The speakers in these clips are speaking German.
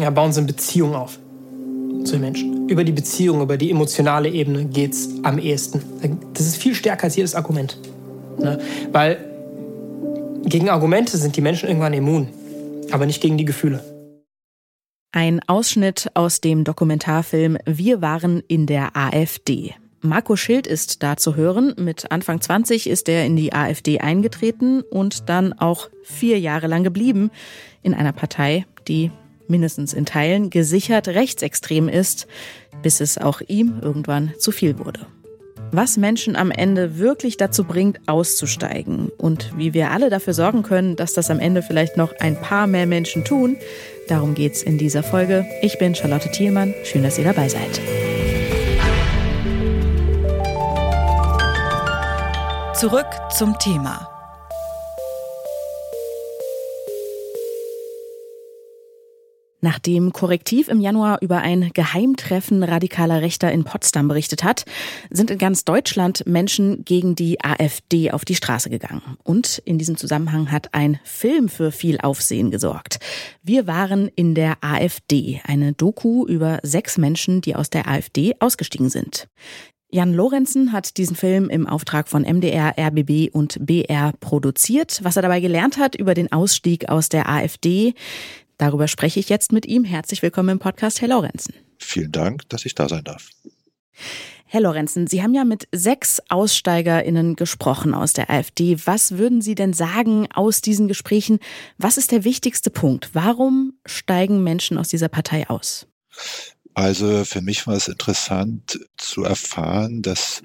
ja, bauen sie eine Beziehung auf zu den Menschen. Über die Beziehung, über die emotionale Ebene geht es am ehesten. Das ist viel stärker als jedes Argument. Ne? Weil gegen Argumente sind die Menschen irgendwann immun, aber nicht gegen die Gefühle. Ein Ausschnitt aus dem Dokumentarfilm Wir waren in der AfD. Marco Schild ist da zu hören. Mit Anfang 20 ist er in die AfD eingetreten und dann auch vier Jahre lang geblieben in einer Partei, die mindestens in Teilen gesichert rechtsextrem ist, bis es auch ihm irgendwann zu viel wurde. Was Menschen am Ende wirklich dazu bringt, auszusteigen und wie wir alle dafür sorgen können, dass das am Ende vielleicht noch ein paar mehr Menschen tun, darum geht's in dieser Folge. Ich bin Charlotte Thielmann. Schön, dass ihr dabei seid. Zurück zum Thema. Nachdem Korrektiv im Januar über ein Geheimtreffen radikaler Rechter in Potsdam berichtet hat, sind in ganz Deutschland Menschen gegen die AfD auf die Straße gegangen. Und in diesem Zusammenhang hat ein Film für viel Aufsehen gesorgt. Wir waren in der AfD, eine Doku über sechs Menschen, die aus der AfD ausgestiegen sind. Jan Lorenzen hat diesen Film im Auftrag von MDR, RBB und BR produziert. Was er dabei gelernt hat über den Ausstieg aus der AfD, Darüber spreche ich jetzt mit ihm. Herzlich willkommen im Podcast, Herr Lorenzen. Vielen Dank, dass ich da sein darf. Herr Lorenzen, Sie haben ja mit sechs AussteigerInnen gesprochen aus der AfD. Was würden Sie denn sagen aus diesen Gesprächen? Was ist der wichtigste Punkt? Warum steigen Menschen aus dieser Partei aus? Also für mich war es interessant zu erfahren, dass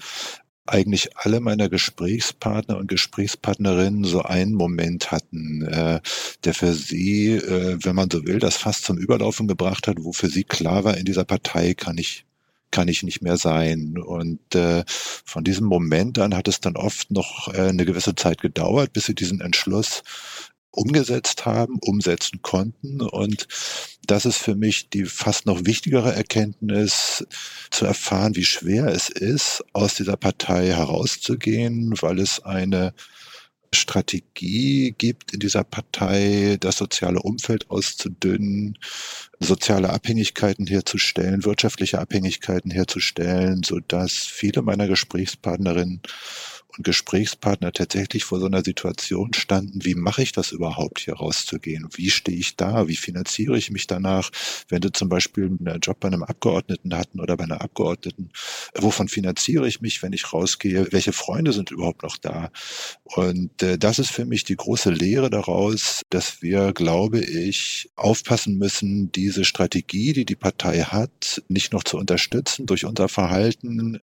eigentlich alle meiner Gesprächspartner und Gesprächspartnerinnen so einen Moment hatten, äh, der für sie, äh, wenn man so will, das fast zum Überlaufen gebracht hat, wo für sie klar war, in dieser Partei kann ich kann ich nicht mehr sein. Und äh, von diesem Moment an hat es dann oft noch äh, eine gewisse Zeit gedauert, bis sie diesen Entschluss umgesetzt haben, umsetzen konnten. Und das ist für mich die fast noch wichtigere Erkenntnis, zu erfahren, wie schwer es ist, aus dieser Partei herauszugehen, weil es eine Strategie gibt in dieser Partei, das soziale Umfeld auszudünnen, soziale Abhängigkeiten herzustellen, wirtschaftliche Abhängigkeiten herzustellen, so dass viele meiner Gesprächspartnerinnen und Gesprächspartner tatsächlich vor so einer Situation standen, wie mache ich das überhaupt, hier rauszugehen? Wie stehe ich da? Wie finanziere ich mich danach? Wenn du zum Beispiel einen Job bei einem Abgeordneten hatten oder bei einer Abgeordneten, wovon finanziere ich mich, wenn ich rausgehe? Welche Freunde sind überhaupt noch da? Und äh, das ist für mich die große Lehre daraus, dass wir, glaube ich, aufpassen müssen, diese Strategie, die die Partei hat, nicht noch zu unterstützen durch unser Verhalten,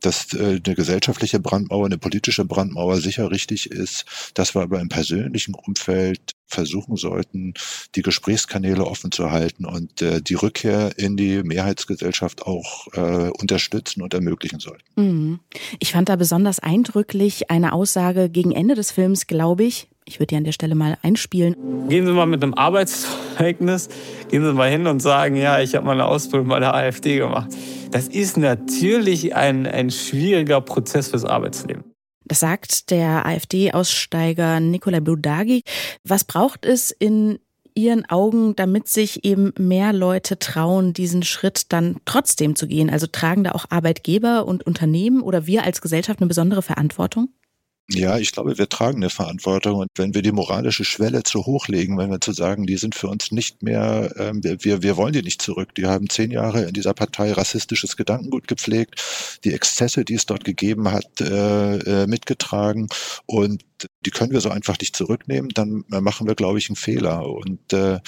dass äh, eine gesellschaftliche Brandmauer, eine politische Brandmauer sicher richtig ist, dass wir aber im persönlichen Umfeld versuchen sollten, die Gesprächskanäle offen zu halten und äh, die Rückkehr in die Mehrheitsgesellschaft auch äh, unterstützen und ermöglichen sollten. Mhm. Ich fand da besonders eindrücklich eine Aussage gegen Ende des Films, glaube ich. Ich würde die an der Stelle mal einspielen. Gehen Sie mal mit einem Arbeitszeugnis, gehen Sie mal hin und sagen, ja, ich habe mal eine Ausbildung bei der AfD gemacht. Das ist natürlich ein, ein schwieriger Prozess fürs Arbeitsleben. Das sagt der AfD-Aussteiger Nikolai Budagi. Was braucht es in Ihren Augen, damit sich eben mehr Leute trauen, diesen Schritt dann trotzdem zu gehen? Also tragen da auch Arbeitgeber und Unternehmen oder wir als Gesellschaft eine besondere Verantwortung? Ja, ich glaube, wir tragen eine Verantwortung und wenn wir die moralische Schwelle zu hoch legen, wenn wir zu sagen, die sind für uns nicht mehr, ähm, wir, wir wollen die nicht zurück. Die haben zehn Jahre in dieser Partei rassistisches Gedankengut gepflegt, die Exzesse, die es dort gegeben hat, äh, äh mitgetragen und die können wir so einfach nicht zurücknehmen, dann äh, machen wir, glaube ich, einen Fehler. Und äh,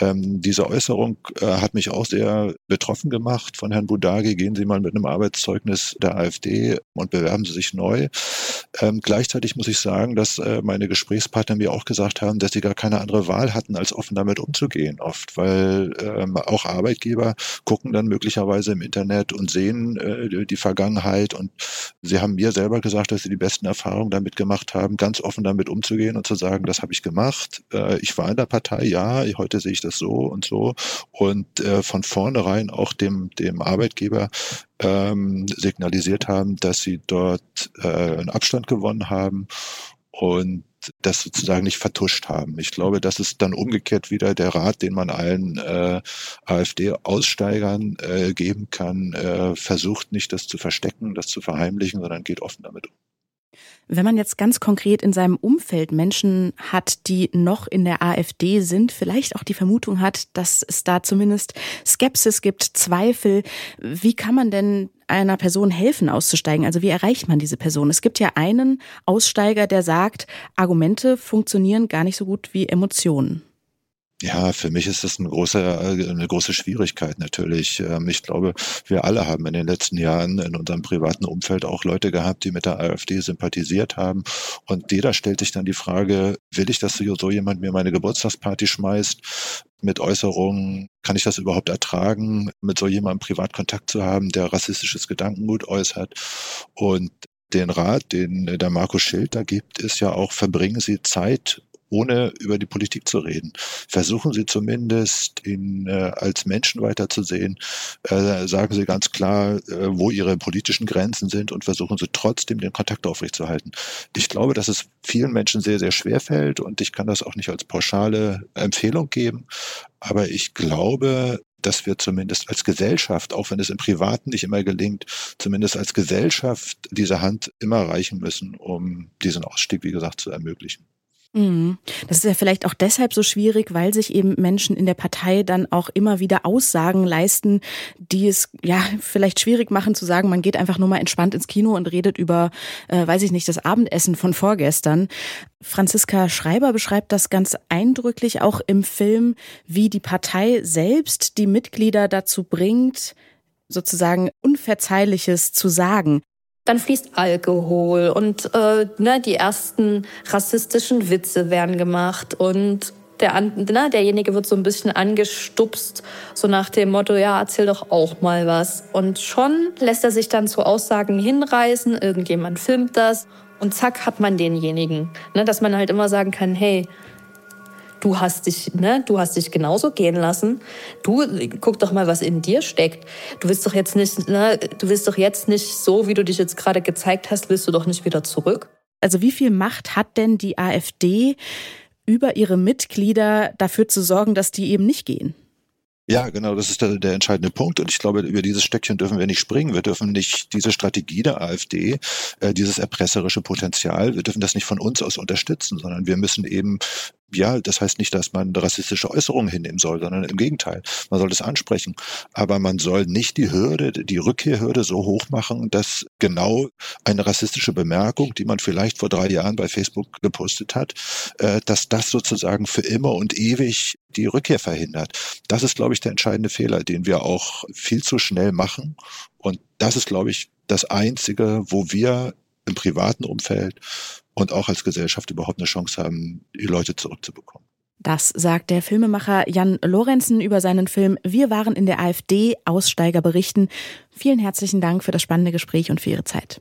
ähm, diese Äußerung äh, hat mich auch sehr betroffen gemacht von Herrn Budagi. Gehen Sie mal mit einem Arbeitszeugnis der AfD und bewerben Sie sich neu. Ähm, gleichzeitig muss ich sagen, dass äh, meine Gesprächspartner mir auch gesagt haben, dass sie gar keine andere Wahl hatten, als offen damit umzugehen, oft, weil ähm, auch Arbeitgeber gucken dann möglicherweise im Internet und sehen äh, die Vergangenheit. Und sie haben mir selber gesagt, dass sie die besten Erfahrungen damit gemacht haben, ganz offen damit umzugehen und zu sagen, das habe ich gemacht. Äh, ich war in der Partei, ja, heute sehe ich das so und so. Und äh, von vornherein auch dem, dem Arbeitgeber ähm, signalisiert haben, dass sie dort äh, einen Abstand gewonnen haben und das sozusagen nicht vertuscht haben. Ich glaube, das ist dann umgekehrt wieder der Rat, den man allen äh, AfD-Aussteigern äh, geben kann. Äh, versucht nicht, das zu verstecken, das zu verheimlichen, sondern geht offen damit um. Wenn man jetzt ganz konkret in seinem Umfeld Menschen hat, die noch in der AfD sind, vielleicht auch die Vermutung hat, dass es da zumindest Skepsis gibt, Zweifel, wie kann man denn einer Person helfen, auszusteigen? Also wie erreicht man diese Person? Es gibt ja einen Aussteiger, der sagt, Argumente funktionieren gar nicht so gut wie Emotionen. Ja, für mich ist das eine große, äh, eine große Schwierigkeit natürlich. Ähm, ich glaube, wir alle haben in den letzten Jahren in unserem privaten Umfeld auch Leute gehabt, die mit der AfD sympathisiert haben. Und jeder stellt sich dann die Frage, will ich, dass so jemand mir meine Geburtstagsparty schmeißt? Mit Äußerungen, kann ich das überhaupt ertragen, mit so jemandem Privatkontakt zu haben, der rassistisches Gedankengut äußert? Und den Rat, den der Markus Schild da gibt, ist ja auch, verbringen Sie Zeit ohne über die Politik zu reden. Versuchen Sie zumindest, ihn äh, als Menschen weiterzusehen. Äh, sagen Sie ganz klar, äh, wo Ihre politischen Grenzen sind und versuchen Sie trotzdem den Kontakt aufrechtzuerhalten. Ich glaube, dass es vielen Menschen sehr, sehr schwer fällt und ich kann das auch nicht als pauschale Empfehlung geben. Aber ich glaube, dass wir zumindest als Gesellschaft, auch wenn es im Privaten nicht immer gelingt, zumindest als Gesellschaft diese Hand immer reichen müssen, um diesen Ausstieg, wie gesagt, zu ermöglichen. Mhm. Das ist ja vielleicht auch deshalb so schwierig, weil sich eben Menschen in der Partei dann auch immer wieder Aussagen leisten, die es ja vielleicht schwierig machen zu sagen, man geht einfach nur mal entspannt ins Kino und redet über, äh, weiß ich nicht, das Abendessen von vorgestern. Franziska Schreiber beschreibt das ganz eindrücklich auch im Film, wie die Partei selbst die Mitglieder dazu bringt, sozusagen Unverzeihliches zu sagen. Dann fließt Alkohol und äh, ne, die ersten rassistischen Witze werden gemacht und der, ne, derjenige wird so ein bisschen angestupst, so nach dem Motto, ja, erzähl doch auch mal was. Und schon lässt er sich dann zu Aussagen hinreißen, irgendjemand filmt das und zack hat man denjenigen. Ne, dass man halt immer sagen kann, hey, du hast dich, ne, du hast dich genauso gehen lassen. Du guck doch mal, was in dir steckt. Du willst doch jetzt nicht, ne, du willst doch jetzt nicht so, wie du dich jetzt gerade gezeigt hast, willst du doch nicht wieder zurück. Also wie viel Macht hat denn die AfD über ihre Mitglieder dafür zu sorgen, dass die eben nicht gehen? Ja, genau, das ist der, der entscheidende Punkt. Und ich glaube, über dieses Stöckchen dürfen wir nicht springen. Wir dürfen nicht diese Strategie der AfD, äh, dieses erpresserische Potenzial, wir dürfen das nicht von uns aus unterstützen, sondern wir müssen eben ja, das heißt nicht, dass man rassistische Äußerungen hinnehmen soll, sondern im Gegenteil. Man soll das ansprechen. Aber man soll nicht die Hürde, die Rückkehrhürde so hoch machen, dass genau eine rassistische Bemerkung, die man vielleicht vor drei Jahren bei Facebook gepostet hat, äh, dass das sozusagen für immer und ewig die Rückkehr verhindert. Das ist, glaube ich, der entscheidende Fehler, den wir auch viel zu schnell machen. Und das ist, glaube ich, das Einzige, wo wir im privaten Umfeld und auch als Gesellschaft überhaupt eine Chance haben, die Leute zurückzubekommen. Das sagt der Filmemacher Jan Lorenzen über seinen Film Wir waren in der AfD, Aussteiger berichten. Vielen herzlichen Dank für das spannende Gespräch und für Ihre Zeit.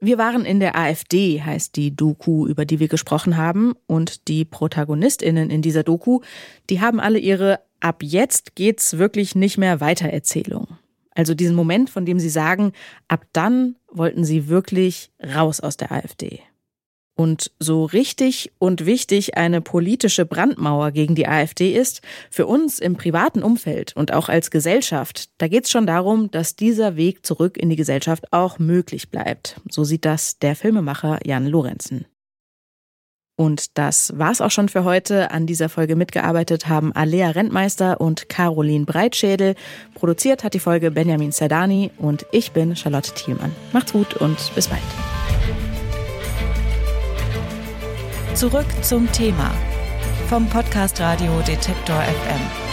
Wir waren in der AfD, heißt die Doku, über die wir gesprochen haben. Und die ProtagonistInnen in dieser Doku, die haben alle ihre Ab jetzt geht's wirklich nicht mehr Weitererzählung. Also diesen Moment, von dem Sie sagen, ab dann wollten Sie wirklich raus aus der AfD. Und so richtig und wichtig eine politische Brandmauer gegen die AfD ist, für uns im privaten Umfeld und auch als Gesellschaft, da geht es schon darum, dass dieser Weg zurück in die Gesellschaft auch möglich bleibt. So sieht das der Filmemacher Jan Lorenzen. Und das war's auch schon für heute. An dieser Folge mitgearbeitet haben Alea Rentmeister und Caroline Breitschädel. Produziert hat die Folge Benjamin Zerdani und ich bin Charlotte Thielmann. Macht's gut und bis bald. Zurück zum Thema vom Podcast Radio Detektor FM.